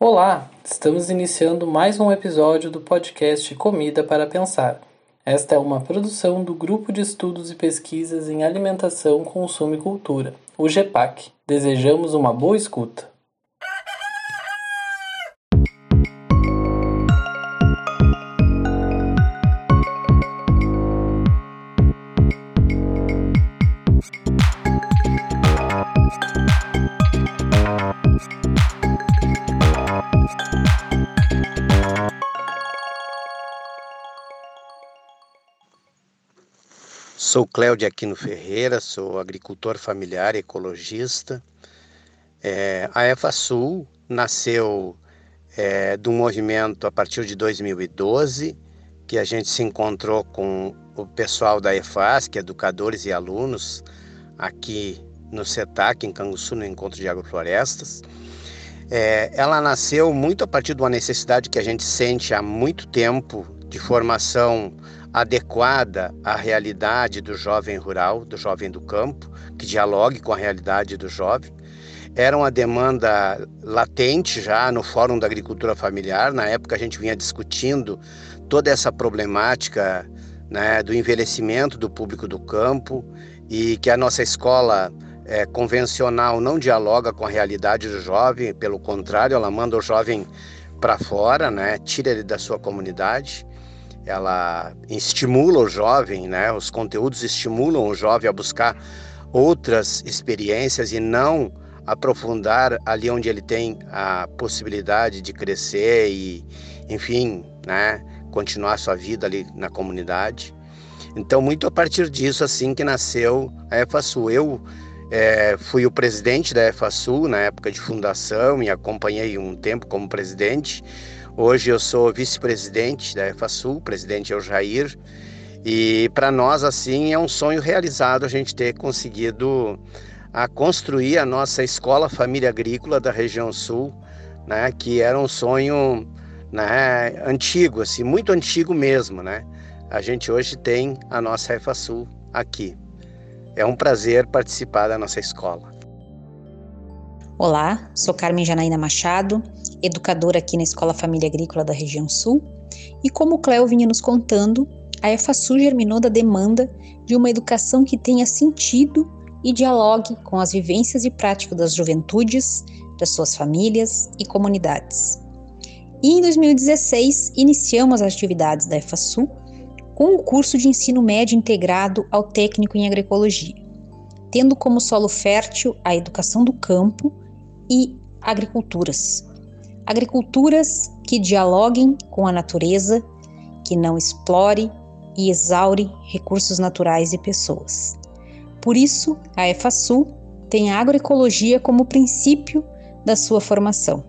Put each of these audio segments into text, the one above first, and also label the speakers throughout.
Speaker 1: Olá, estamos iniciando mais um episódio do podcast Comida para Pensar. Esta é uma produção do Grupo de Estudos e Pesquisas em Alimentação, Consumo e Cultura, o GEPAC. Desejamos uma boa escuta.
Speaker 2: Sou Cléudio Aquino Ferreira, sou agricultor familiar e ecologista. É, a EFASUL nasceu é, de um movimento a partir de 2012, que a gente se encontrou com o pessoal da EFAS, que é educadores e alunos, aqui no CETAC, em Canguçu, no Encontro de Agroflorestas. É, ela nasceu muito a partir de uma necessidade que a gente sente há muito tempo de formação adequada à realidade do jovem rural, do jovem do campo, que dialogue com a realidade do jovem. Era uma demanda latente já no Fórum da Agricultura Familiar. Na época, a gente vinha discutindo toda essa problemática né, do envelhecimento do público do campo e que a nossa escola é, convencional não dialoga com a realidade do jovem, pelo contrário, ela manda o jovem para fora, né, tira ele da sua comunidade ela estimula o jovem, né? Os conteúdos estimulam o jovem a buscar outras experiências e não aprofundar ali onde ele tem a possibilidade de crescer e, enfim, né, continuar sua vida ali na comunidade. Então, muito a partir disso, assim que nasceu a EFASU. Eu é, fui o presidente da EFASU na época de fundação e acompanhei um tempo como presidente. Hoje eu sou vice-presidente da EFASUL, presidente é o Jair, e para nós assim é um sonho realizado a gente ter conseguido a construir a nossa escola família agrícola da região sul, né, que era um sonho né, antigo, assim, muito antigo mesmo, né? A gente hoje tem a nossa EFASUL aqui. É um prazer participar da nossa escola.
Speaker 3: Olá, sou Carmen Janaína Machado, educadora aqui na Escola Família Agrícola da região Sul, e como o Cléo vinha nos contando, a EFASU germinou da demanda de uma educação que tenha sentido e dialogue com as vivências e práticas das juventudes, das suas famílias e comunidades. E em 2016, iniciamos as atividades da EFASU com o curso de ensino médio integrado ao técnico em agroecologia, tendo como solo fértil a educação do campo e agriculturas. Agriculturas que dialoguem com a natureza, que não explore e exaure recursos naturais e pessoas. Por isso, a EFASU tem a agroecologia como princípio da sua formação.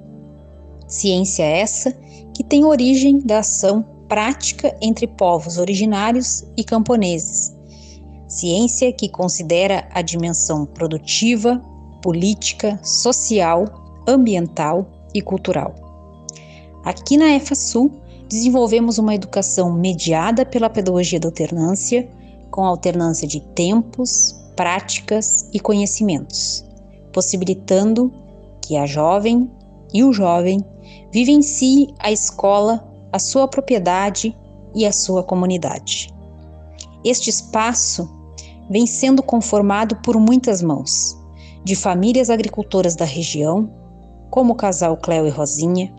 Speaker 3: Ciência essa que tem origem da ação prática entre povos originários e camponeses. Ciência que considera a dimensão produtiva, política, social, ambiental e cultural. Aqui na EFASU, desenvolvemos uma educação mediada pela pedagogia da alternância, com alternância de tempos, práticas e conhecimentos, possibilitando que a jovem e o jovem vivencie a escola, a sua propriedade e a sua comunidade. Este espaço vem sendo conformado por muitas mãos, de famílias agricultoras da região, como o casal Cléo e Rosinha,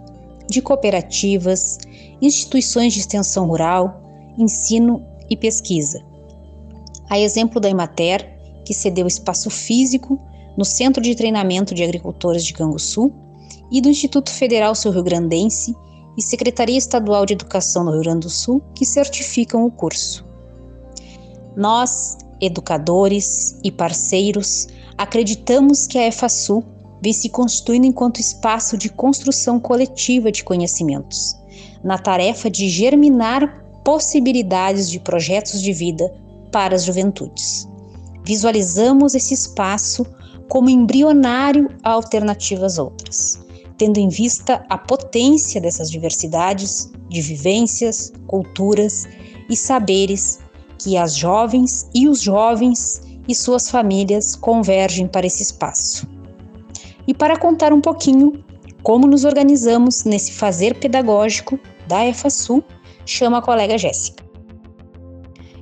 Speaker 3: de cooperativas, instituições de extensão rural, ensino e pesquisa. A exemplo da Emater, que cedeu espaço físico no Centro de Treinamento de Agricultores de Canguçu, e do Instituto Federal Sul-Rio Grandense e Secretaria Estadual de Educação do Rio Grande do Sul, que certificam o curso. Nós, educadores e parceiros, acreditamos que a EFASU vem se constituindo enquanto espaço de construção coletiva de conhecimentos, na tarefa de germinar possibilidades de projetos de vida para as juventudes. Visualizamos esse espaço como embrionário a alternativas outras, tendo em vista a potência dessas diversidades de vivências, culturas e saberes que as jovens e os jovens e suas famílias convergem para esse espaço. E para contar um pouquinho como nos organizamos nesse fazer pedagógico da EFASU, chama a colega Jéssica.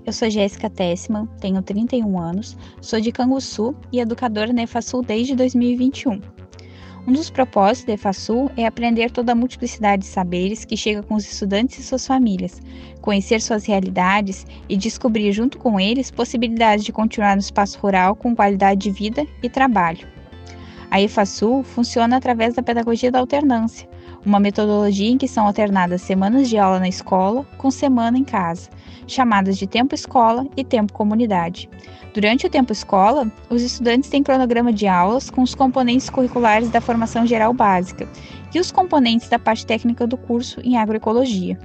Speaker 4: Eu sou Jéssica Tessman, tenho 31 anos, sou de Canguçu e educadora na EFASU desde 2021. Um dos propósitos da EFASU é aprender toda a multiplicidade de saberes que chega com os estudantes e suas famílias, conhecer suas realidades e descobrir junto com eles possibilidades de continuar no espaço rural com qualidade de vida e trabalho. A EFASU funciona através da pedagogia da alternância, uma metodologia em que são alternadas semanas de aula na escola com semana em casa, chamadas de tempo escola e tempo comunidade. Durante o tempo escola, os estudantes têm cronograma de aulas com os componentes curriculares da formação geral básica e os componentes da parte técnica do curso em agroecologia.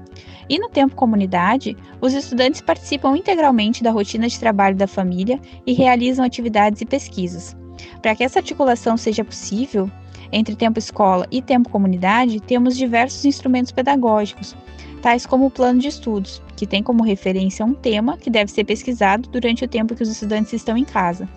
Speaker 4: E no tempo comunidade, os estudantes participam integralmente da rotina de trabalho da família e realizam atividades e pesquisas. Para que essa articulação seja possível, entre tempo escola e tempo comunidade, temos diversos instrumentos pedagógicos, tais como o plano de estudos, que tem como referência um tema que deve ser pesquisado durante o tempo que os estudantes estão em casa.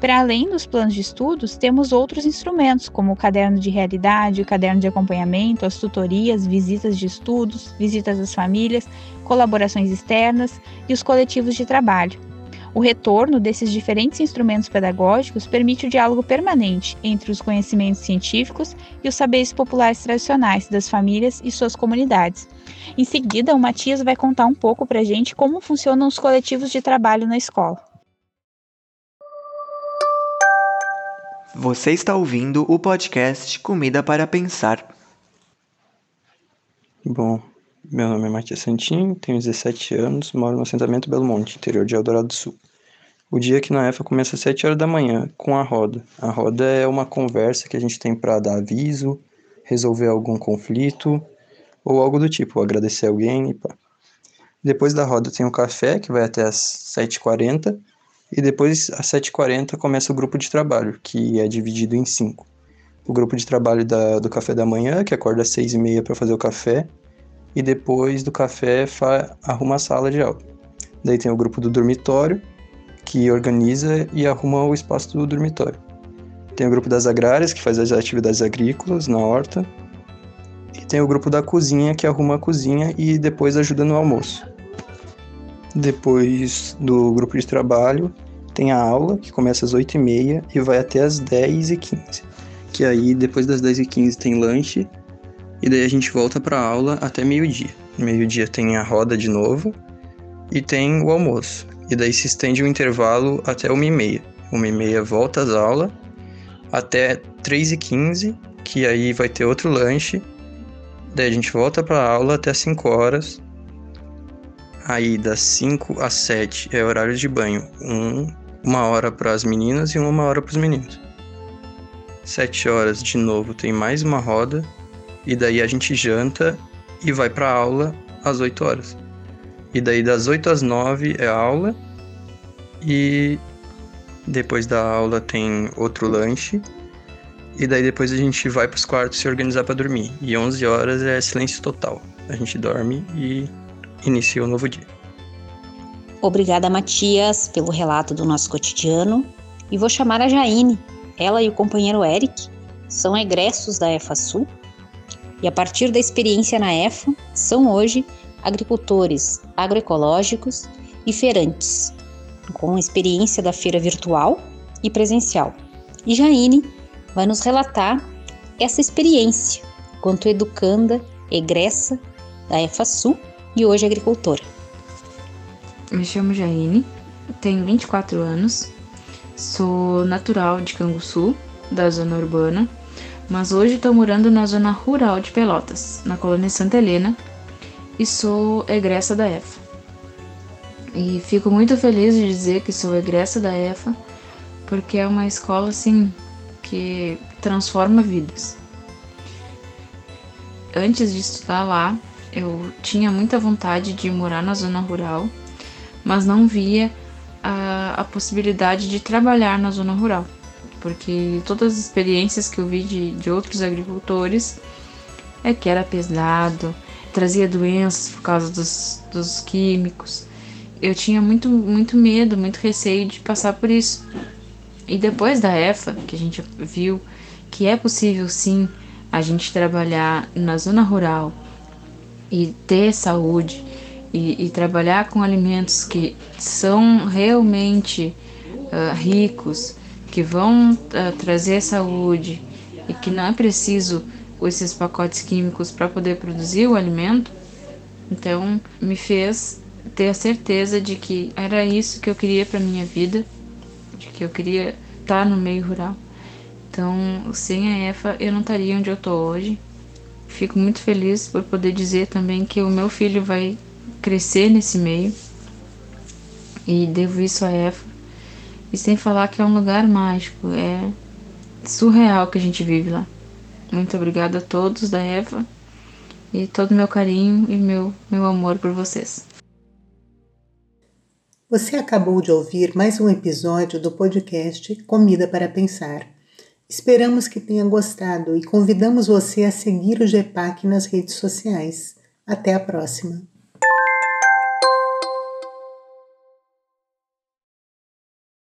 Speaker 4: Para além dos planos de estudos, temos outros instrumentos, como o caderno de realidade, o caderno de acompanhamento, as tutorias, visitas de estudos, visitas às famílias, colaborações externas e os coletivos de trabalho. O retorno desses diferentes instrumentos pedagógicos permite o diálogo permanente entre os conhecimentos científicos e os saberes populares tradicionais das famílias e suas comunidades. Em seguida, o Matias vai contar um pouco para a gente como funcionam os coletivos de trabalho na escola.
Speaker 5: Você está ouvindo o podcast Comida para Pensar.
Speaker 6: Bom, meu nome é Matias Santinho, tenho 17 anos, moro no assentamento Belo Monte, interior de Eldorado do Sul. O dia aqui na EFA começa às 7 horas da manhã, com a roda. A roda é uma conversa que a gente tem para dar aviso, resolver algum conflito ou algo do tipo, agradecer alguém e pá. Depois da roda tem o café, que vai até às 7h40, e depois às 7h40 começa o grupo de trabalho, que é dividido em cinco. O grupo de trabalho da, do café da manhã, que acorda às 6h30 para fazer o café, e depois do café arruma a sala de aula. Daí tem o grupo do dormitório, que organiza e arruma o espaço do dormitório. Tem o grupo das agrárias, que faz as atividades agrícolas na horta. E tem o grupo da cozinha, que arruma a cozinha e depois ajuda no almoço. Depois do grupo de trabalho, tem a aula, que começa às 8h30 e vai até às 10h15. Que aí, depois das 10h15, tem lanche e daí a gente volta para aula até meio-dia. Meio-dia tem a roda de novo e tem o almoço. E daí se estende o intervalo até uma e meia. Uma e meia volta às aulas até 3 e 15 que aí vai ter outro lanche. Daí a gente volta para aula até 5 horas. Aí das 5 às 7 é horário de banho. Um, uma hora para as meninas e uma hora para os meninos. 7 horas de novo tem mais uma roda e daí a gente janta e vai para aula às 8 horas. E daí das 8 às 9 é aula e depois da aula tem outro lanche. E daí depois a gente vai para os quartos se organizar para dormir. E 11 horas é silêncio total. A gente dorme e inicia o um novo dia.
Speaker 3: Obrigada, Matias, pelo relato do nosso cotidiano. E vou chamar a Jaine. Ela e o companheiro Eric são egressos da EFASU e a partir da experiência na EFA, são hoje agricultores agroecológicos e feirantes, com experiência da feira virtual e presencial. E Jaine vai nos relatar essa experiência quanto educanda, egressa da EFASU e hoje agricultora.
Speaker 7: Me chamo Jaine, tenho 24 anos, sou natural de Canguçu, da zona urbana, mas hoje estou morando na zona rural de Pelotas, na colônia Santa Helena, e sou egressa da EFA. E fico muito feliz de dizer que sou egressa da EFA, porque é uma escola assim que transforma vidas. Antes de estudar lá, eu tinha muita vontade de morar na zona rural, mas não via a, a possibilidade de trabalhar na zona rural porque todas as experiências que eu vi de, de outros agricultores é que era pesado, trazia doenças por causa dos, dos químicos. Eu tinha muito, muito medo, muito receio de passar por isso. E depois da EFA, que a gente viu que é possível sim a gente trabalhar na zona rural e ter saúde e, e trabalhar com alimentos que são realmente uh, ricos, que vão uh, trazer saúde e que não é preciso esses pacotes químicos para poder produzir o alimento, então me fez ter a certeza de que era isso que eu queria para minha vida, de que eu queria estar tá no meio rural. Então, sem a EFA, eu não estaria onde eu tô hoje. Fico muito feliz por poder dizer também que o meu filho vai crescer nesse meio e devo isso a EFA. E sem falar que é um lugar mágico, é surreal que a gente vive lá. Muito obrigada a todos da EFA e todo o meu carinho e meu, meu amor por vocês.
Speaker 8: Você acabou de ouvir mais um episódio do podcast Comida para Pensar. Esperamos que tenha gostado e convidamos você a seguir o GEPAC nas redes sociais. Até a próxima!